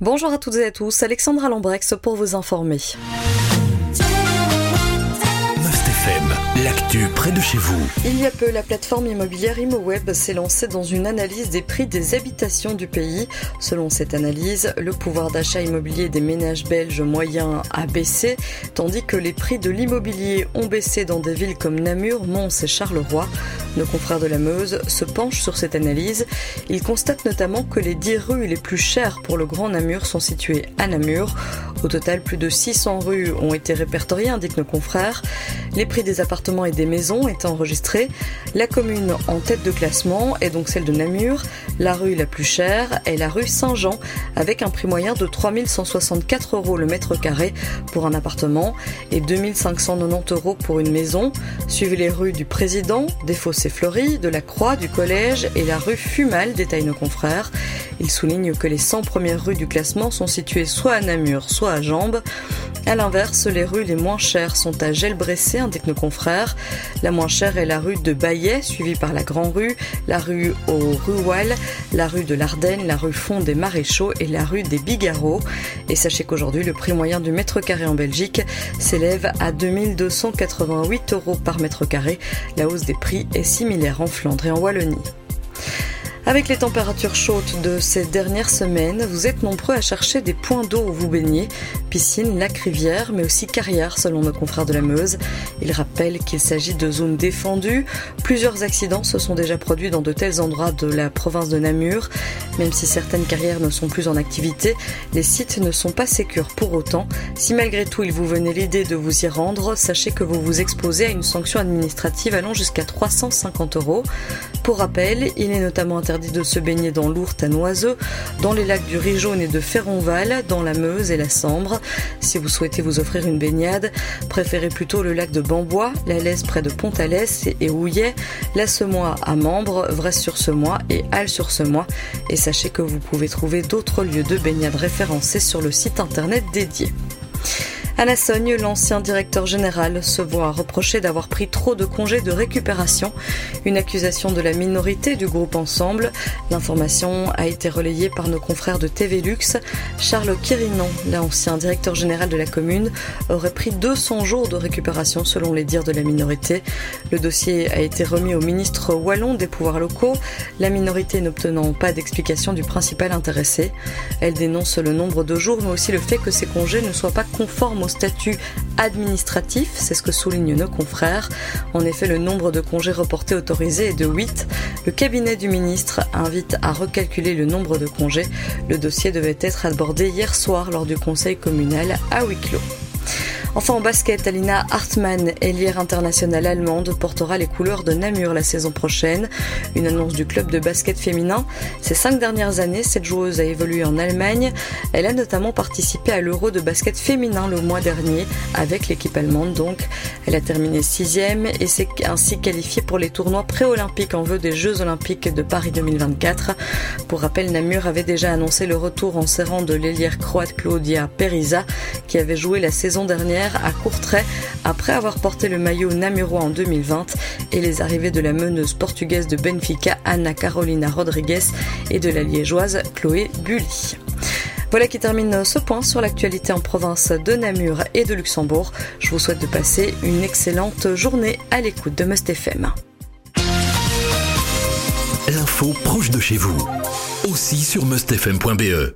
Bonjour à toutes et à tous, Alexandra Lambrex pour vous informer. l'actu près de chez vous. Il y a peu, la plateforme immobilière ImoWeb s'est lancée dans une analyse des prix des habitations du pays. Selon cette analyse, le pouvoir d'achat immobilier des ménages belges moyens a baissé, tandis que les prix de l'immobilier ont baissé dans des villes comme Namur, Mons et Charleroi. Nos confrères de la Meuse se penchent sur cette analyse. Ils constatent notamment que les 10 rues les plus chères pour le Grand Namur sont situées à Namur. Au total, plus de 600 rues ont été répertoriées, indiquent nos confrères. Les prix des appartements et des maisons étaient enregistrés. La commune en tête de classement est donc celle de Namur. La rue la plus chère est la rue Saint-Jean, avec un prix moyen de 3164 euros le mètre carré pour un appartement et 2590 euros pour une maison. Suivez les rues du Président, des Fossés Fleury, de la Croix, du Collège et la rue Fumal, détaillent nos confrères. Il souligne que les 100 premières rues du classement sont situées soit à Namur, soit à Jambes. À l'inverse, les rues les moins chères sont à Gelbressé, indique nos confrères. La moins chère est la rue de Baillet, suivie par la Grand Rue, la rue au Rual, la rue de l'Ardenne, la rue Fond des Maréchaux et la rue des Bigarreaux. Et sachez qu'aujourd'hui, le prix moyen du mètre carré en Belgique s'élève à 2288 euros par mètre carré. La hausse des prix est similaire en Flandre et en Wallonie. Avec les températures chaudes de ces dernières semaines, vous êtes nombreux à chercher des points d'eau où vous baignez, piscine, lac, rivière, mais aussi carrière selon nos confrères de la Meuse. Ils rappellent qu'il s'agit de zones défendues. Plusieurs accidents se sont déjà produits dans de tels endroits de la province de Namur. Même si certaines carrières ne sont plus en activité, les sites ne sont pas sécures pour autant. Si malgré tout il vous venait l'idée de vous y rendre, sachez que vous vous exposez à une sanction administrative allant jusqu'à 350 euros. Pour rappel, il est notamment interdit de se baigner dans l'Ourthe à Noiseux, dans les lacs du Rijaune et de Ferronval, dans la Meuse et la Sambre. Si vous souhaitez vous offrir une baignade, préférez plutôt le lac de Bambois, la Laisse près de Pont-à-Lès et Houillet, la Semois à Membre, Vresse-sur-Semois et Halle-sur-Semois. Et sachez que vous pouvez trouver d'autres lieux de baignade référencés sur le site internet dédié. À la Sogne, l'ancien directeur général se voit reprocher d'avoir pris trop de congés de récupération. Une accusation de la minorité du groupe Ensemble. L'information a été relayée par nos confrères de TV Lux. Charles Quirinon, l'ancien directeur général de la commune, aurait pris 200 jours de récupération selon les dires de la minorité. Le dossier a été remis au ministre wallon des pouvoirs locaux, la minorité n'obtenant pas d'explication du principal intéressé. Elle dénonce le nombre de jours mais aussi le fait que ces congés ne soient pas conformes statut administratif, c'est ce que soulignent nos confrères. En effet, le nombre de congés reportés autorisés est de 8. Le cabinet du ministre invite à recalculer le nombre de congés. Le dossier devait être abordé hier soir lors du conseil communal à huis clos. Enfin en basket, Alina Hartmann, ailière internationale allemande, portera les couleurs de Namur la saison prochaine. Une annonce du club de basket féminin. Ces cinq dernières années, cette joueuse a évolué en Allemagne. Elle a notamment participé à l'Euro de basket féminin le mois dernier avec l'équipe allemande. Donc, elle a terminé sixième et s'est ainsi qualifiée pour les tournois pré-olympiques en vue des Jeux olympiques de Paris 2024. Pour rappel, Namur avait déjà annoncé le retour en serrant de l'ailière croate Claudia Periza qui avait joué la saison dernière à Courtrai après avoir porté le maillot namurois en 2020 et les arrivées de la meneuse portugaise de Benfica Anna Carolina Rodriguez et de la liégeoise Chloé Bully. Voilà qui termine ce point sur l'actualité en province de Namur et de Luxembourg. Je vous souhaite de passer une excellente journée à l'écoute de Must FM. L'info proche de chez vous, aussi sur mustfm.be.